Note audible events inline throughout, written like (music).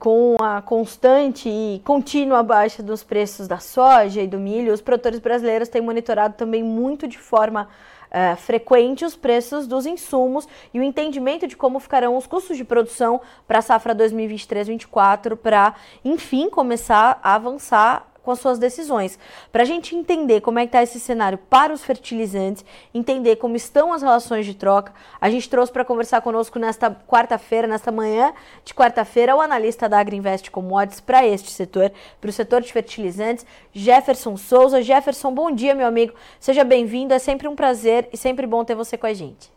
com a constante e contínua baixa dos preços da soja e do milho, os produtores brasileiros têm monitorado também muito de forma uh, frequente os preços dos insumos e o entendimento de como ficarão os custos de produção para a safra 2023-24, para, enfim, começar a avançar com as suas decisões. Para a gente entender como é que está esse cenário para os fertilizantes, entender como estão as relações de troca, a gente trouxe para conversar conosco nesta quarta-feira, nesta manhã de quarta-feira, o analista da Agriinvest Commodities para este setor, para o setor de fertilizantes, Jefferson Souza. Jefferson, bom dia, meu amigo. Seja bem-vindo, é sempre um prazer e sempre bom ter você com a gente.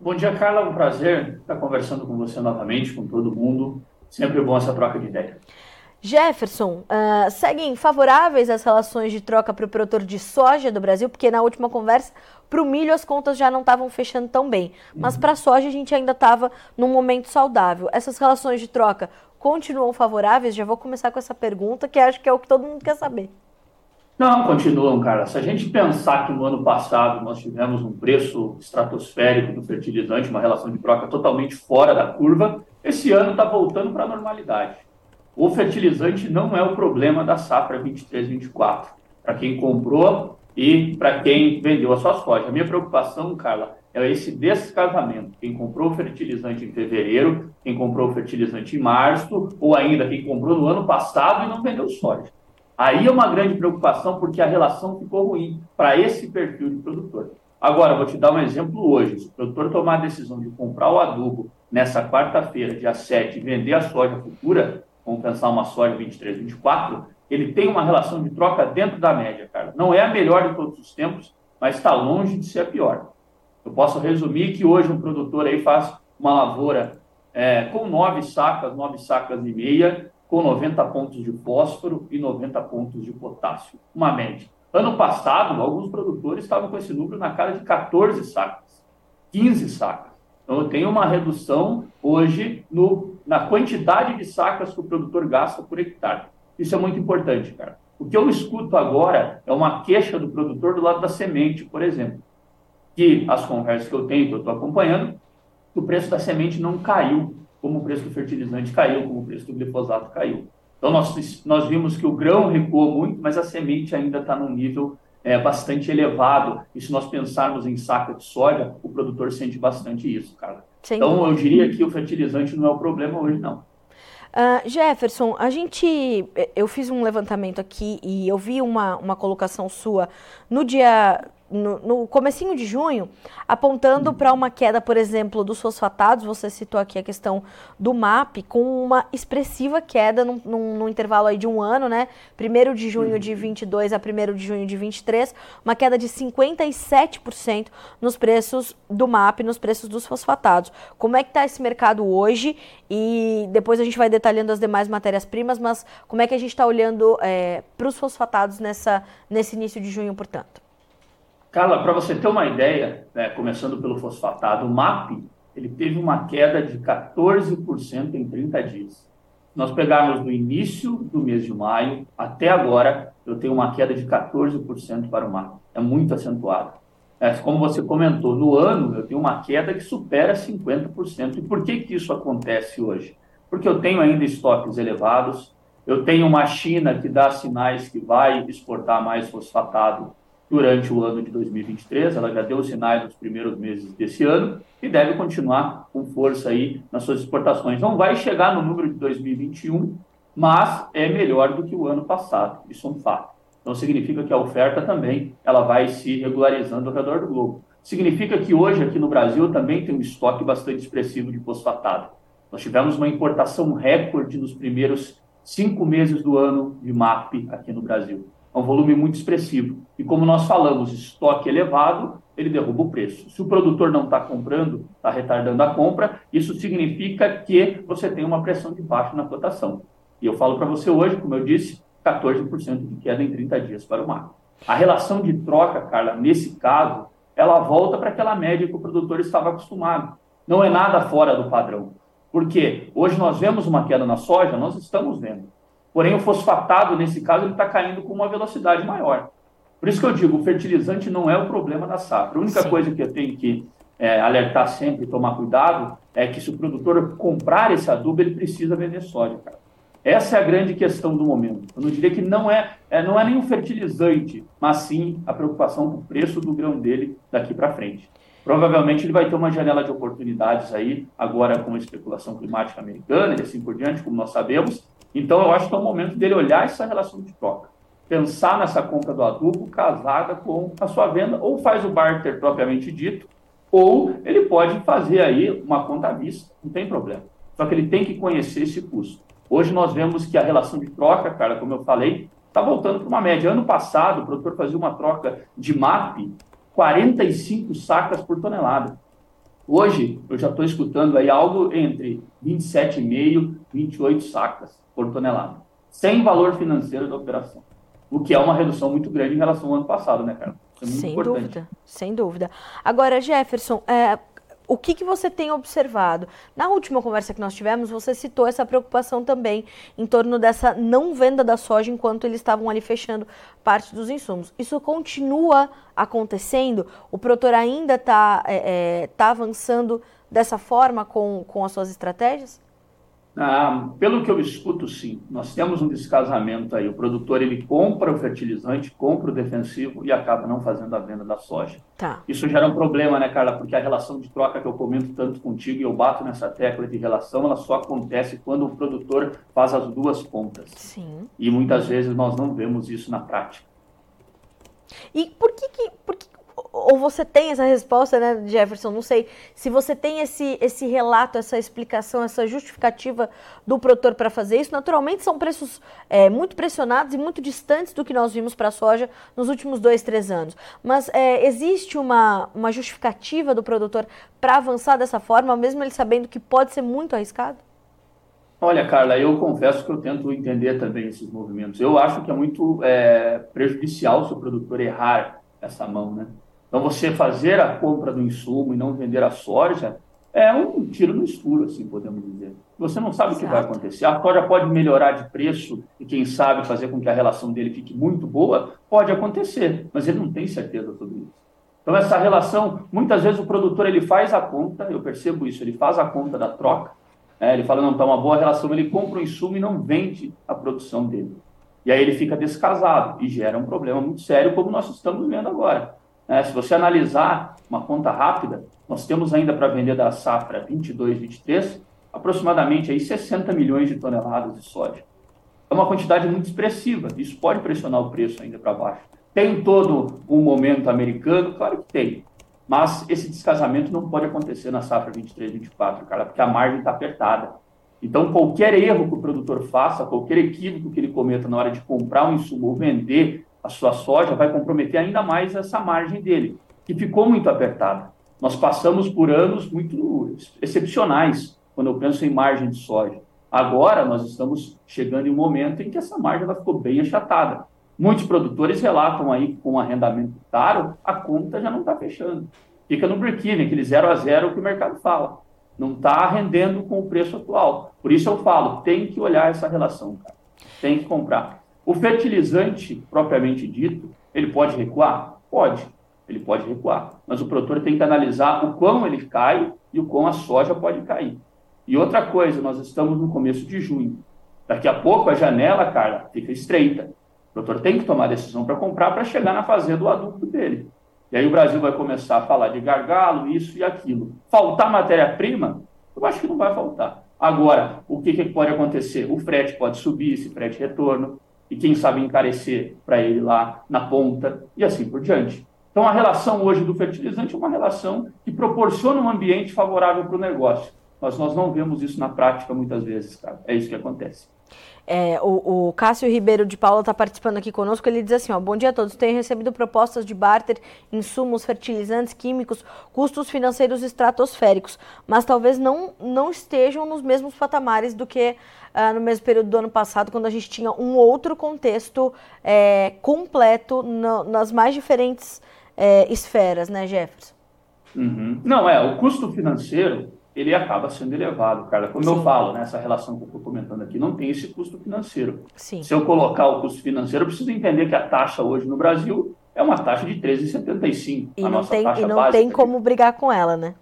Bom dia, Carla. Um prazer estar conversando com você novamente, com todo mundo. Sempre bom essa troca de ideia. Jefferson, uh, seguem favoráveis as relações de troca para o produtor de soja do Brasil, porque na última conversa, para o milho as contas já não estavam fechando tão bem, mas para a soja a gente ainda estava num momento saudável. Essas relações de troca continuam favoráveis? Já vou começar com essa pergunta, que acho que é o que todo mundo quer saber. Não, continuam, cara. Se a gente pensar que no ano passado nós tivemos um preço estratosférico do fertilizante, uma relação de troca totalmente fora da curva, esse ano está voltando para a normalidade. O fertilizante não é o problema da safra 23-24, para quem comprou e para quem vendeu a sua soja. A minha preocupação, Carla, é esse descasamento. Quem comprou fertilizante em fevereiro, quem comprou fertilizante em março, ou ainda quem comprou no ano passado e não vendeu soja. Aí é uma grande preocupação porque a relação ficou ruim para esse perfil de produtor. Agora, vou te dar um exemplo hoje. Se o produtor tomar a decisão de comprar o adubo nessa quarta-feira, dia 7, e vender a soja futura, vamos pensar uma soja 23, 24, ele tem uma relação de troca dentro da média, cara. Não é a melhor de todos os tempos, mas está longe de ser a pior. Eu posso resumir que hoje um produtor aí faz uma lavoura é, com nove sacas, nove sacas e meia, com 90 pontos de fósforo e 90 pontos de potássio, uma média. Ano passado, alguns produtores estavam com esse número na cara de 14 sacas, 15 sacas. Então, eu tenho uma redução hoje no na quantidade de sacas que o produtor gasta por hectare. Isso é muito importante, cara. O que eu escuto agora é uma queixa do produtor do lado da semente, por exemplo. Que as conversas que eu tenho, que eu estou acompanhando, o preço da semente não caiu como o preço do fertilizante caiu, como o preço do glifosato caiu. Então, nós, nós vimos que o grão recuou muito, mas a semente ainda está num nível é, bastante elevado. E se nós pensarmos em saca de soja, o produtor sente bastante isso, cara. Sem então, dúvida. eu diria que o fertilizante não é o problema hoje, não. Uh, Jefferson, a gente, eu fiz um levantamento aqui e eu vi uma, uma colocação sua no dia no, no comecinho de junho, apontando para uma queda, por exemplo, dos fosfatados, você citou aqui a questão do MAP, com uma expressiva queda num, num, num intervalo aí de um ano, né? 1 de junho de 22 a 1 de junho de 23, uma queda de 57% nos preços do MAP, nos preços dos fosfatados. Como é que está esse mercado hoje? E depois a gente vai detalhando as demais matérias-primas, mas como é que a gente está olhando é, para os fosfatados nessa, nesse início de junho, portanto? Carla, para você ter uma ideia, né, começando pelo fosfatado, o MAP ele teve uma queda de 14% em 30 dias. Nós pegarmos do início do mês de maio até agora, eu tenho uma queda de 14% para o MAP. É muito acentuado. É, como você comentou, no ano eu tenho uma queda que supera 50%. E por que, que isso acontece hoje? Porque eu tenho ainda estoques elevados, eu tenho uma China que dá sinais que vai exportar mais fosfatado durante o ano de 2023. Ela já deu sinais nos primeiros meses desse ano e deve continuar com força aí nas suas exportações. Não vai chegar no número de 2021, mas é melhor do que o ano passado. Isso é um fato. Então significa que a oferta também ela vai se regularizando ao redor do globo. Significa que hoje aqui no Brasil também tem um estoque bastante expressivo de fosfatado. Nós tivemos uma importação recorde nos primeiros cinco meses do ano de MAP aqui no Brasil. É um volume muito expressivo. E como nós falamos, estoque elevado, ele derruba o preço. Se o produtor não está comprando, está retardando a compra, isso significa que você tem uma pressão de baixo na cotação. E eu falo para você hoje, como eu disse, 14% de queda em 30 dias para o mar. A relação de troca, Carla, nesse caso, ela volta para aquela média que o produtor estava acostumado. Não é nada fora do padrão. Porque hoje nós vemos uma queda na soja, nós estamos vendo. Porém, o fosfatado, nesse caso, ele está caindo com uma velocidade maior. Por isso que eu digo, o fertilizante não é o problema da safra. A única Sim. coisa que eu tenho que é, alertar sempre e tomar cuidado é que se o produtor comprar esse adubo, ele precisa vender soja, cara. Essa é a grande questão do momento. Eu não diria que não é, é não é nenhum fertilizante, mas sim a preocupação com o preço do grão dele daqui para frente. Provavelmente ele vai ter uma janela de oportunidades aí, agora com a especulação climática americana e assim por diante, como nós sabemos. Então eu acho que é o momento dele olhar essa relação de troca. Pensar nessa compra do adubo casada com a sua venda, ou faz o barter propriamente dito, ou ele pode fazer aí uma conta à vista, não tem problema. Só que ele tem que conhecer esse custo. Hoje nós vemos que a relação de troca, cara, como eu falei, está voltando para uma média. Ano passado, o produtor fazia uma troca de MAP 45 sacas por tonelada. Hoje, eu já estou escutando aí algo entre 27,5 e 28 sacas por tonelada, sem valor financeiro da operação. O que é uma redução muito grande em relação ao ano passado, né, cara? É sem importante. dúvida, sem dúvida. Agora, Jefferson, é, o que, que você tem observado? Na última conversa que nós tivemos, você citou essa preocupação também em torno dessa não venda da soja enquanto eles estavam ali fechando parte dos insumos. Isso continua acontecendo? O produtor ainda está é, é, tá avançando dessa forma com, com as suas estratégias? Ah, pelo que eu escuto, sim. Nós temos um descasamento aí. O produtor ele compra o fertilizante, compra o defensivo e acaba não fazendo a venda da soja. Tá. Isso gera um problema, né, Carla? Porque a relação de troca que eu comento tanto contigo e eu bato nessa tecla de relação, ela só acontece quando o produtor faz as duas pontas. Sim. E muitas vezes nós não vemos isso na prática. E por que, que, por que ou você tem essa resposta, né, Jefferson? Não sei. Se você tem esse, esse relato, essa explicação, essa justificativa do produtor para fazer isso, naturalmente são preços é, muito pressionados e muito distantes do que nós vimos para a soja nos últimos dois, três anos. Mas é, existe uma, uma justificativa do produtor para avançar dessa forma, mesmo ele sabendo que pode ser muito arriscado? Olha, Carla, eu confesso que eu tento entender também esses movimentos. Eu acho que é muito é, prejudicial se o produtor errar essa mão, né? Então, você fazer a compra do insumo e não vender a soja é um tiro no escuro, assim podemos dizer. Você não sabe Exato. o que vai acontecer. A soja pode melhorar de preço e, quem sabe, fazer com que a relação dele fique muito boa, pode acontecer, mas ele não tem certeza sobre isso. Então, essa relação, muitas vezes o produtor ele faz a conta, eu percebo isso, ele faz a conta da troca, né? ele fala, não, está uma boa relação, ele compra o insumo e não vende a produção dele. E aí ele fica descasado e gera um problema muito sério, como nós estamos vendo agora. É, se você analisar uma conta rápida, nós temos ainda para vender da safra 22, 23, aproximadamente aí 60 milhões de toneladas de soja. É uma quantidade muito expressiva, isso pode pressionar o preço ainda para baixo. Tem todo um momento americano? Claro que tem. Mas esse descasamento não pode acontecer na safra 23, 24, cara, porque a margem está apertada. Então, qualquer erro que o produtor faça, qualquer equívoco que ele cometa na hora de comprar um insumo ou vender a sua soja vai comprometer ainda mais essa margem dele, que ficou muito apertada. Nós passamos por anos muito excepcionais quando eu penso em margem de soja. Agora nós estamos chegando em um momento em que essa margem ela ficou bem achatada. Muitos produtores relatam aí que com o arrendamento caro, a conta já não está fechando. Fica no break-even, aquele zero a zero que o mercado fala. Não está rendendo com o preço atual. Por isso eu falo, tem que olhar essa relação, cara. Tem que comprar. O fertilizante, propriamente dito, ele pode recuar? Pode, ele pode recuar. Mas o produtor tem que analisar o quão ele cai e o quão a soja pode cair. E outra coisa, nós estamos no começo de junho. Daqui a pouco a janela, cara, fica estreita. O produtor tem que tomar decisão para comprar para chegar na fazenda do adulto dele. E aí o Brasil vai começar a falar de gargalo, isso e aquilo. Faltar matéria-prima? Eu acho que não vai faltar. Agora, o que, que pode acontecer? O frete pode subir, esse frete retorno e quem sabe encarecer para ele lá na ponta e assim por diante. Então a relação hoje do fertilizante é uma relação que proporciona um ambiente favorável para o negócio. Mas nós não vemos isso na prática muitas vezes, cara. É isso que acontece. É, o, o, Cássio Ribeiro de Paula está participando aqui conosco. Ele diz assim: ó, Bom dia a todos. Tenho recebido propostas de barter, insumos, fertilizantes, químicos, custos financeiros estratosféricos, mas talvez não, não estejam nos mesmos patamares do que uh, no mesmo período do ano passado, quando a gente tinha um outro contexto é, completo nas mais diferentes é, esferas, né, Jefferson? Uhum. Não, é, o custo financeiro ele acaba sendo elevado, cara. Como Sim. eu falo, né, essa relação que eu estou comentando aqui, não tem esse custo financeiro. Sim. Se eu colocar o custo financeiro, eu preciso entender que a taxa hoje no Brasil é uma taxa de 13,75. E a não, tem, e não tem como brigar com ela, né?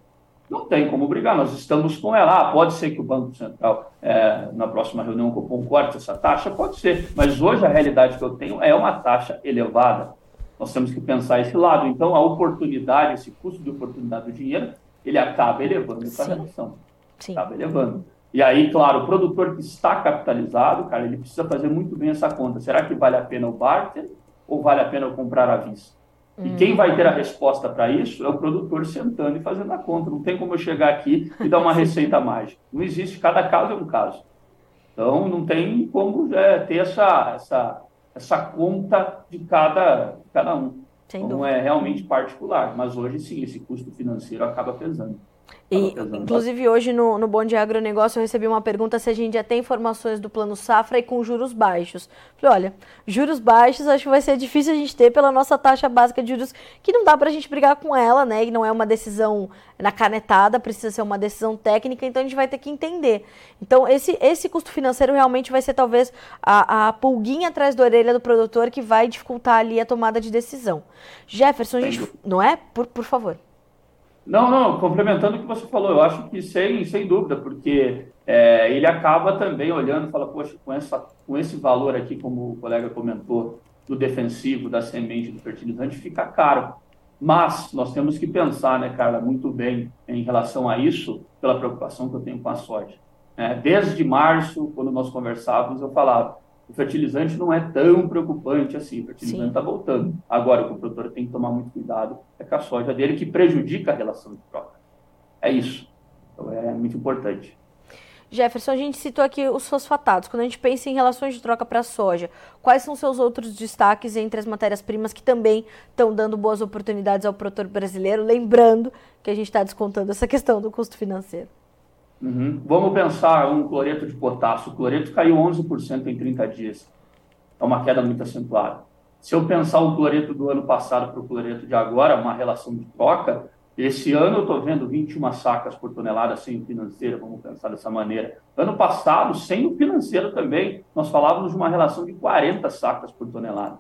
não tem como brigar, nós estamos com ela. Ah, pode ser que o Banco Central, é, na próxima reunião, concorde essa taxa? Pode ser, mas hoje a realidade que eu tenho é uma taxa elevada. Nós temos que pensar esse lado. Então, a oportunidade, esse custo de oportunidade do dinheiro, ele acaba elevando essa relação. Sim. Acaba elevando. E aí, claro, o produtor que está capitalizado, cara, ele precisa fazer muito bem essa conta. Será que vale a pena o barter ou vale a pena eu comprar à vista? E quem vai ter a resposta para isso é o produtor sentando e fazendo a conta. Não tem como eu chegar aqui e dar uma receita mágica. Não existe, cada caso é um caso. Então, não tem como é, ter essa, essa, essa conta de cada, de cada um. Sem então, dúvida. é realmente particular. Mas hoje, sim, esse custo financeiro acaba pesando. E, inclusive, hoje no, no Bom Dia Agronegócio eu recebi uma pergunta se a gente já tem informações do plano safra e com juros baixos. Falei, olha, juros baixos acho que vai ser difícil a gente ter pela nossa taxa básica de juros, que não dá para a gente brigar com ela, né? E não é uma decisão na canetada, precisa ser uma decisão técnica, então a gente vai ter que entender. Então, esse, esse custo financeiro realmente vai ser talvez a, a pulguinha atrás da orelha do produtor que vai dificultar ali a tomada de decisão. Jefferson, a gente, não é? Por, por favor. Não, não, complementando o que você falou, eu acho que sem, sem dúvida, porque é, ele acaba também olhando e fala, poxa, com, essa, com esse valor aqui, como o colega comentou, do defensivo, da semente, do fertilizante, fica caro. Mas nós temos que pensar, né, Carla, muito bem em relação a isso, pela preocupação que eu tenho com a soja. É, desde março, quando nós conversávamos, eu falava, o fertilizante não é tão preocupante assim, o fertilizante está voltando. Agora, o que o produtor tem que tomar muito cuidado é com a soja dele, que prejudica a relação de troca. É isso. Então, é muito importante. Jefferson, a gente citou aqui os fosfatados. Quando a gente pensa em relações de troca para a soja, quais são seus outros destaques entre as matérias-primas que também estão dando boas oportunidades ao produtor brasileiro? Lembrando que a gente está descontando essa questão do custo financeiro. Uhum. Vamos pensar um cloreto de potássio. O cloreto caiu 11% em 30 dias. É uma queda muito acentuada. Se eu pensar o cloreto do ano passado para o cloreto de agora, uma relação de troca, esse ano eu estou vendo 21 sacas por tonelada sem o financeiro, vamos pensar dessa maneira. Ano passado, sem o financeiro também, nós falávamos de uma relação de 40 sacas por tonelada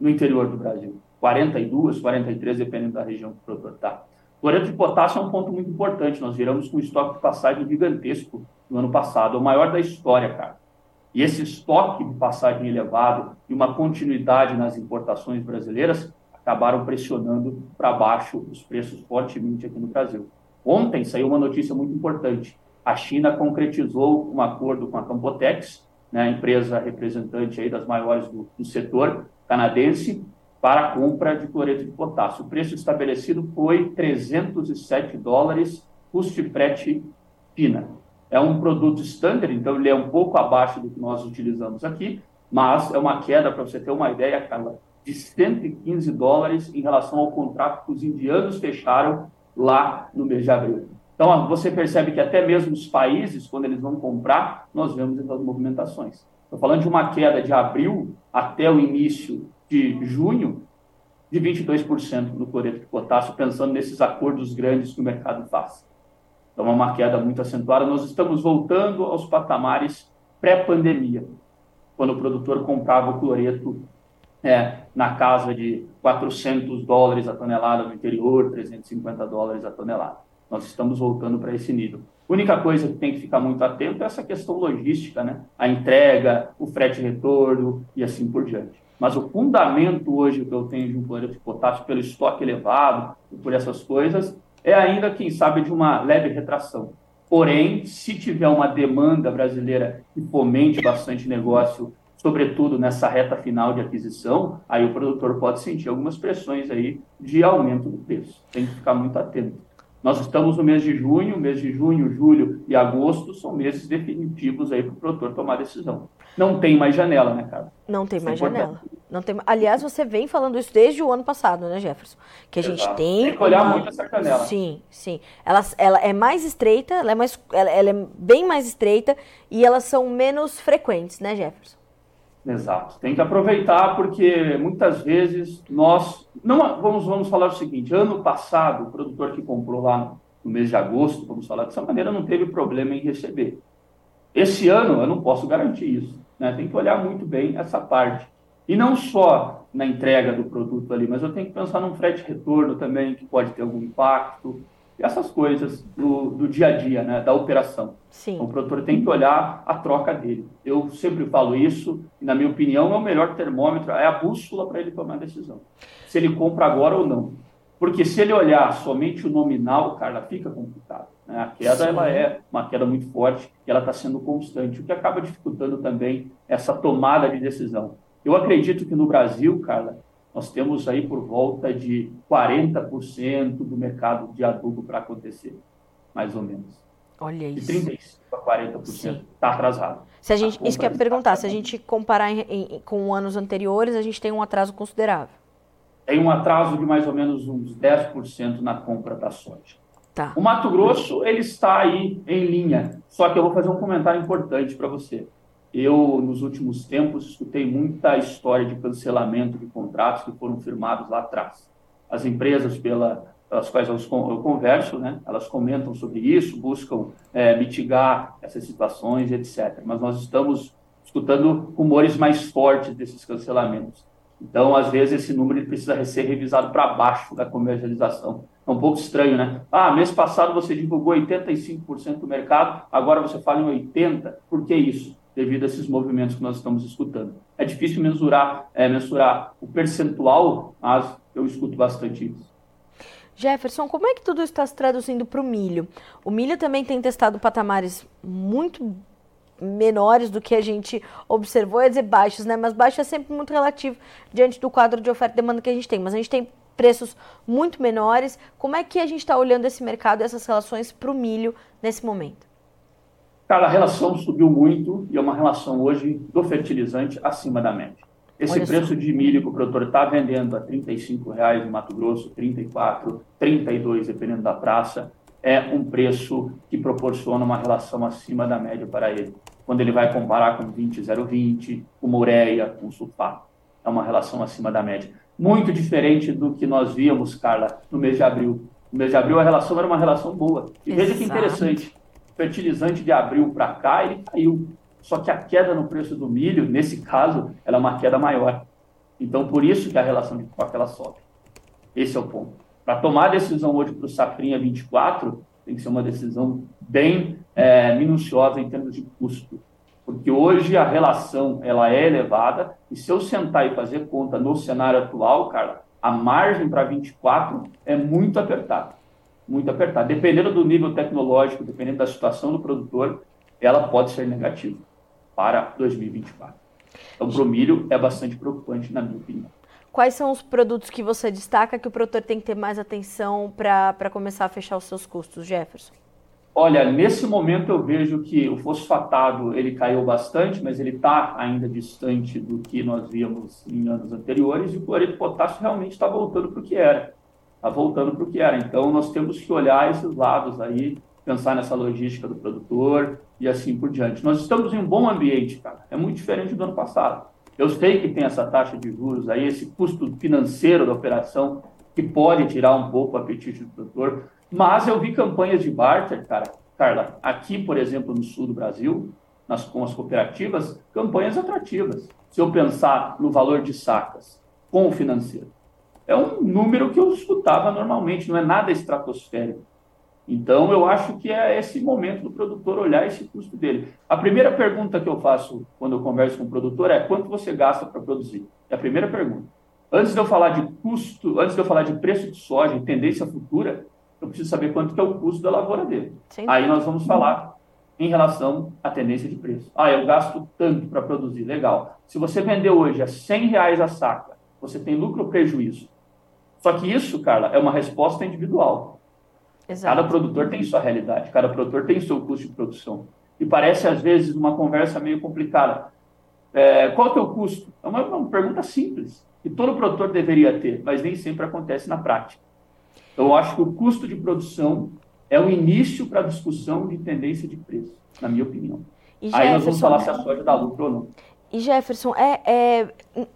no interior do Brasil. 42, 43, dependendo da região que o produtor está. Cloreto de potássio é um ponto muito importante. Nós viramos com um estoque de passagem gigantesco no ano passado, o maior da história, cara. E esse estoque de passagem elevado e uma continuidade nas importações brasileiras acabaram pressionando para baixo os preços fortemente aqui no Brasil. Ontem saiu uma notícia muito importante. A China concretizou um acordo com a Campotex, né, empresa representante aí das maiores do, do setor canadense, para a compra de cloreto de potássio. O preço estabelecido foi 307 dólares, custo frete China. É um produto standard, então ele é um pouco abaixo do que nós utilizamos aqui, mas é uma queda, para você ter uma ideia, Carla, de 115 dólares em relação ao contrato que os indianos fecharam lá no mês de abril. Então, você percebe que até mesmo os países, quando eles vão comprar, nós vemos essas movimentações. Estou falando de uma queda de abril até o início de junho de 22% no cloreto de potássio, pensando nesses acordos grandes que o mercado faz. Então, é uma queda muito acentuada. Nós estamos voltando aos patamares pré-pandemia, quando o produtor comprava o cloreto é, na casa de 400 dólares a tonelada no interior, 350 dólares a tonelada. Nós estamos voltando para esse nível. A única coisa que tem que ficar muito atento é essa questão logística, né? A entrega, o frete retorno e assim por diante. Mas o fundamento hoje que eu tenho de um cloreto de potássio pelo estoque elevado e por essas coisas é ainda, quem sabe, de uma leve retração. Porém, se tiver uma demanda brasileira que fomente bastante negócio, sobretudo nessa reta final de aquisição, aí o produtor pode sentir algumas pressões aí de aumento do preço. Tem que ficar muito atento. Nós estamos no mês de junho, mês de junho, julho e agosto são meses definitivos aí para o produtor tomar decisão. Não tem mais janela, né, cara? Não tem é mais janela. Não tem... Aliás, você vem falando isso desde o ano passado, né, Jefferson? Que a Exato. gente tem. Tem que olhar muito essa janela. Sim, sim. Ela, ela é mais estreita, ela é, mais, ela, ela é bem mais estreita e elas são menos frequentes, né, Jefferson? Exato. Tem que aproveitar porque muitas vezes nós não vamos vamos falar o seguinte, ano passado o produtor que comprou lá no mês de agosto, vamos falar dessa maneira, não teve problema em receber. Esse ano eu não posso garantir isso, né? Tem que olhar muito bem essa parte. E não só na entrega do produto ali, mas eu tenho que pensar num frete retorno também que pode ter algum impacto. essas coisas do, do dia a dia, né, da operação. Sim. O produtor tem que olhar a troca dele. Eu sempre falo isso, e na minha opinião é o melhor termômetro, é a bússola para ele tomar a decisão. Se ele compra agora ou não. Porque se ele olhar somente o nominal, Carla, fica complicado. Né? A queda ela é uma queda muito forte e ela está sendo constante, o que acaba dificultando também essa tomada de decisão. Eu acredito que no Brasil, Carla, nós temos aí por volta de 40% do mercado de adubo para acontecer, mais ou menos. Olha isso. De 35% a 40% está atrasado. Se a gente, isso que eu ia perguntar, se a gente comparar em, em, com anos anteriores, a gente tem um atraso considerável. Tem um atraso de mais ou menos uns 10% na compra da soja. Tá. O Mato Grosso, ele está aí em linha. Só que eu vou fazer um comentário importante para você. Eu, nos últimos tempos, escutei muita história de cancelamento de contratos que foram firmados lá atrás. As empresas pela, pelas quais eu converso, né, elas comentam sobre isso, buscam é, mitigar essas situações, etc. Mas nós estamos escutando rumores mais fortes desses cancelamentos. Então, às vezes, esse número precisa ser revisado para baixo da comercialização. É um pouco estranho, né? Ah, mês passado você divulgou 85% do mercado, agora você fala em 80%. Por que isso? devido a esses movimentos que nós estamos escutando. É difícil mensurar, é, mensurar o percentual, mas eu escuto bastante isso. Jefferson, como é que tudo está se traduzindo para o milho? O milho também tem testado patamares muito menores do que a gente observou, ia dizer baixos, né? Mas baixo é sempre muito relativo diante do quadro de oferta e demanda que a gente tem. Mas a gente tem preços muito menores. Como é que a gente está olhando esse mercado e essas relações para o milho nesse momento? Cara, a relação subiu muito e é uma relação hoje do fertilizante acima da média. Esse Olha preço de milho que o produtor está vendendo a R$ 35,00 no Mato Grosso, R$ 34, R$ 32, dependendo da praça, é um preço que proporciona uma relação acima da média para ele. Quando ele vai comparar com 20,020, com ureia, com sulfato, é uma relação acima da média. Muito diferente do que nós víamos, Carla, no mês de abril. No mês de abril a relação era uma relação boa. E Exato. veja que interessante, fertilizante de abril para cá, ele caiu. Só que a queda no preço do milho, nesse caso, ela é uma queda maior. Então, por isso que a relação de troca ela sobe. Esse é o ponto. Para tomar a decisão hoje para o Safrinha 24, tem que ser uma decisão bem é, minuciosa em termos de custo. Porque hoje a relação ela é elevada e se eu sentar e fazer conta no cenário atual, cara, a margem para 24 é muito apertada muito apertada. Dependendo do nível tecnológico, dependendo da situação do produtor, ela pode ser negativa para 2024. Então, para o milho é bastante preocupante, na minha opinião. Quais são os produtos que você destaca que o produtor tem que ter mais atenção para começar a fechar os seus custos, Jefferson? Olha, nesse momento eu vejo que o fosfatado ele caiu bastante, mas ele está ainda distante do que nós víamos em anos anteriores e o cloreto de potássio realmente está voltando para o que era está voltando para o que era. Então, nós temos que olhar esses lados aí, pensar nessa logística do produtor e assim por diante. Nós estamos em um bom ambiente, cara. É muito diferente do ano passado. Eu sei que tem essa taxa de juros aí, esse custo financeiro da operação que pode tirar um pouco o apetite do produtor, mas eu vi campanhas de barter, cara, Carla, aqui, por exemplo, no sul do Brasil, nas, com as cooperativas, campanhas atrativas. Se eu pensar no valor de sacas com o financeiro é um número que eu escutava normalmente, não é nada estratosférico. Então, eu acho que é esse momento do produtor olhar esse custo dele. A primeira pergunta que eu faço quando eu converso com o produtor é quanto você gasta para produzir? É a primeira pergunta. Antes de eu falar de custo, antes de eu falar de preço de soja e tendência futura, eu preciso saber quanto que é o custo da lavoura dele. Sim. Aí nós vamos falar em relação à tendência de preço. Ah, eu gasto tanto para produzir. Legal. Se você vender hoje a 100 reais a saca, você tem lucro ou prejuízo? Só que isso, Carla, é uma resposta individual. Exato. Cada produtor tem sua realidade, cada produtor tem seu custo de produção. E parece, às vezes, uma conversa meio complicada. É, qual é o teu custo? É uma, uma pergunta simples, que todo produtor deveria ter, mas nem sempre acontece na prática. Então, eu acho que o custo de produção é o início para a discussão de tendência de preço, na minha opinião. Aí nós vamos falar se a soja dá lucro ou não. E Jefferson, é, é,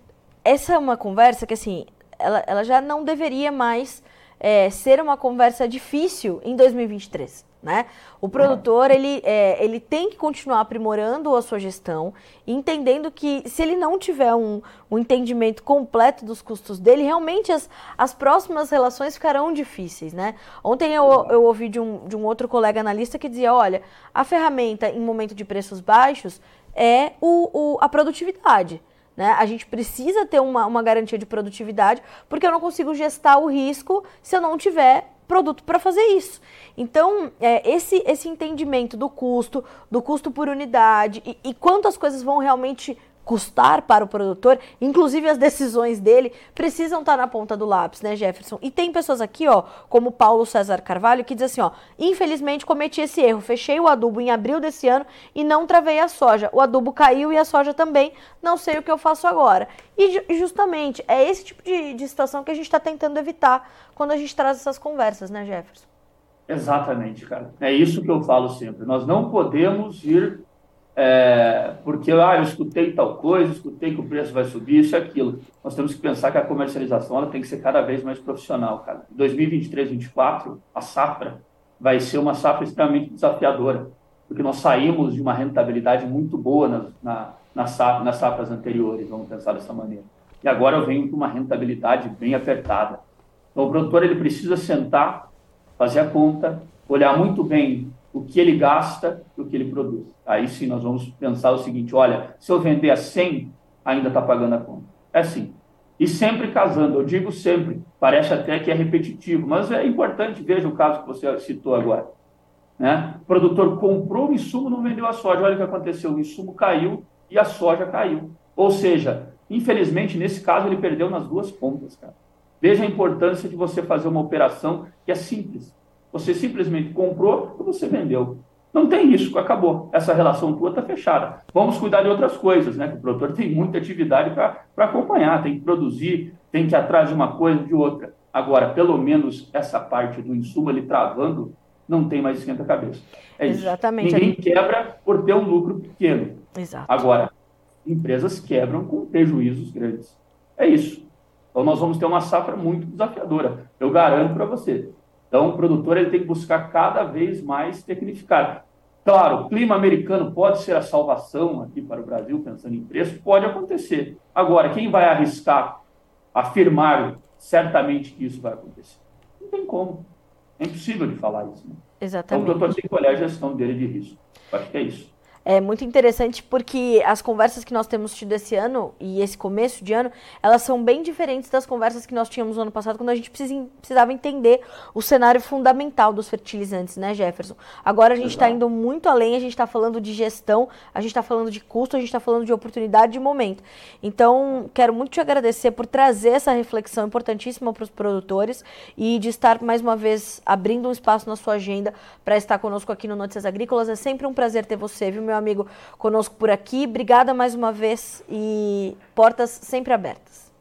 essa é uma conversa que, assim, ela, ela já não deveria mais é, ser uma conversa difícil em 2023. Né? O produtor ele, é, ele tem que continuar aprimorando a sua gestão, entendendo que se ele não tiver um, um entendimento completo dos custos dele, realmente as, as próximas relações ficarão difíceis. Né? Ontem eu, eu ouvi de um, de um outro colega analista que dizia: olha, a ferramenta em momento de preços baixos é o, o a produtividade. Né? A gente precisa ter uma, uma garantia de produtividade, porque eu não consigo gestar o risco se eu não tiver produto para fazer isso. Então, é, esse, esse entendimento do custo, do custo por unidade e, e quanto as coisas vão realmente custar para o produtor, inclusive as decisões dele, precisam estar na ponta do lápis, né, Jefferson? E tem pessoas aqui, ó, como Paulo César Carvalho, que diz assim, ó, infelizmente cometi esse erro, fechei o adubo em abril desse ano e não travei a soja. O adubo caiu e a soja também, não sei o que eu faço agora. E justamente é esse tipo de, de situação que a gente está tentando evitar quando a gente traz essas conversas, né, Jefferson? Exatamente, cara. É isso que eu falo sempre. Nós não podemos ir é, porque ah, eu escutei tal coisa, escutei que o preço vai subir, isso e aquilo. Nós temos que pensar que a comercialização tem que ser cada vez mais profissional, cara. Em 2023, 2024, a safra vai ser uma safra extremamente desafiadora, porque nós saímos de uma rentabilidade muito boa na, na, na safra, nas safras anteriores, vamos pensar dessa maneira. E agora eu venho com uma rentabilidade bem apertada. Então, o produtor ele precisa sentar, fazer a conta, olhar muito bem o que ele gasta e o que ele produz. Aí sim nós vamos pensar o seguinte: olha, se eu vender a 100, ainda está pagando a conta. É assim. E sempre casando, eu digo sempre, parece até que é repetitivo, mas é importante, veja o caso que você citou agora. Né? O produtor comprou o insumo, não vendeu a soja. Olha o que aconteceu: o insumo caiu e a soja caiu. Ou seja, infelizmente, nesse caso, ele perdeu nas duas pontas. Cara. Veja a importância de você fazer uma operação que é simples. Você simplesmente comprou e você vendeu. Não tem risco, acabou. Essa relação tua está fechada. Vamos cuidar de outras coisas, né? o produtor tem muita atividade para acompanhar, tem que produzir, tem que ir atrás de uma coisa, de outra. Agora, pelo menos essa parte do insumo ele travando, não tem mais esquenta-cabeça. É Exatamente. Isso. Ninguém quebra por ter um lucro pequeno. Exato. Agora, empresas quebram com prejuízos grandes. É isso. Então, nós vamos ter uma safra muito desafiadora. Eu garanto para você. Então, o produtor ele tem que buscar cada vez mais tecnificar. Claro, o clima americano pode ser a salvação aqui para o Brasil, pensando em preço, pode acontecer. Agora, quem vai arriscar afirmar certamente que isso vai acontecer? Não tem como. É impossível de falar isso. Né? Exatamente. Então, o produtor tem que olhar a gestão dele de risco. Acho que é isso é muito interessante porque as conversas que nós temos tido esse ano e esse começo de ano, elas são bem diferentes das conversas que nós tínhamos no ano passado, quando a gente precisava entender o cenário fundamental dos fertilizantes, né, Jefferson? Agora a gente está indo muito além, a gente está falando de gestão, a gente está falando de custo, a gente está falando de oportunidade de momento. Então, quero muito te agradecer por trazer essa reflexão importantíssima para os produtores e de estar mais uma vez abrindo um espaço na sua agenda para estar conosco aqui no Notícias Agrícolas. É sempre um prazer ter você, viu, meu amigo, conosco por aqui. Obrigada mais uma vez e portas sempre abertas.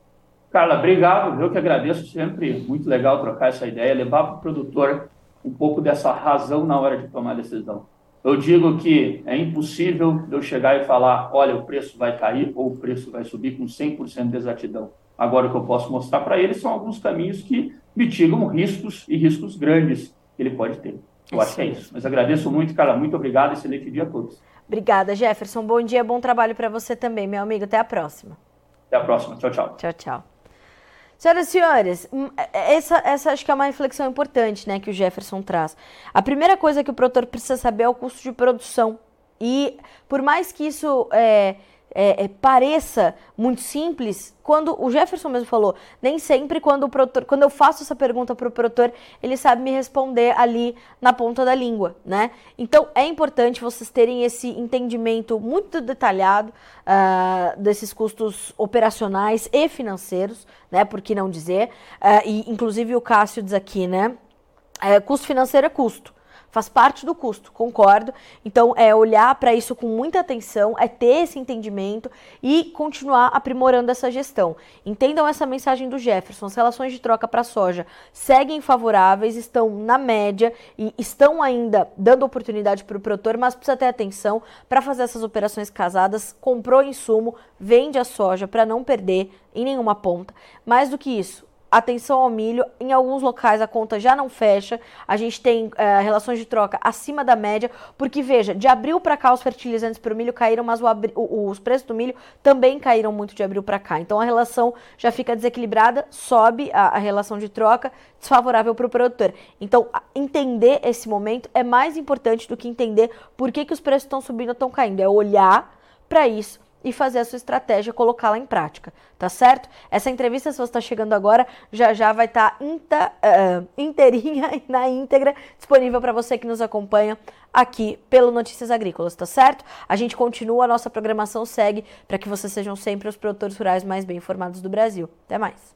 Carla, obrigado. Eu que agradeço sempre. Muito legal trocar essa ideia, levar para o produtor um pouco dessa razão na hora de tomar decisão. Eu digo que é impossível eu chegar e falar, olha, o preço vai cair ou o preço vai subir com 100% de exatidão. Agora, o que eu posso mostrar para ele são alguns caminhos que mitigam riscos e riscos grandes que ele pode ter. Eu é acho que é isso. Mas agradeço muito, Carla. Muito obrigado. Excelente dia a todos. Obrigada, Jefferson. Bom dia, bom trabalho para você também, meu amigo. Até a próxima. Até a próxima. Tchau, tchau. Tchau, tchau. Senhoras e senhores, hum, é, essa, essa acho que é uma reflexão importante né, que o Jefferson traz. A primeira coisa que o produtor precisa saber é o custo de produção. E por mais que isso é, é, é, pareça muito simples, quando o Jefferson mesmo falou, nem sempre quando o produtor, quando eu faço essa pergunta para o produtor, ele sabe me responder ali na ponta da língua, né? Então é importante vocês terem esse entendimento muito detalhado uh, desses custos operacionais e financeiros, né? Por que não dizer? Uh, e inclusive o Cássio diz aqui, né? Uh, custo financeiro é custo faz parte do custo, concordo. Então, é olhar para isso com muita atenção, é ter esse entendimento e continuar aprimorando essa gestão. Entendam essa mensagem do Jefferson: as relações de troca para soja seguem favoráveis, estão na média e estão ainda dando oportunidade para o produtor, mas precisa ter atenção para fazer essas operações casadas. Comprou insumo, vende a soja para não perder em nenhuma ponta. Mais do que isso, atenção ao milho. Em alguns locais a conta já não fecha. A gente tem é, relações de troca acima da média, porque veja, de abril para cá os fertilizantes para o milho caíram, mas o, o, os preços do milho também caíram muito de abril para cá. Então a relação já fica desequilibrada, sobe a, a relação de troca, desfavorável para o produtor. Então entender esse momento é mais importante do que entender por que, que os preços estão subindo ou estão caindo. É olhar para isso e fazer a sua estratégia, colocá-la em prática, tá certo? Essa entrevista, se você está chegando agora, já já vai estar tá uh, inteirinha (laughs) na íntegra disponível para você que nos acompanha aqui pelo Notícias Agrícolas, tá certo? A gente continua, a nossa programação segue para que vocês sejam sempre os produtores rurais mais bem informados do Brasil. Até mais!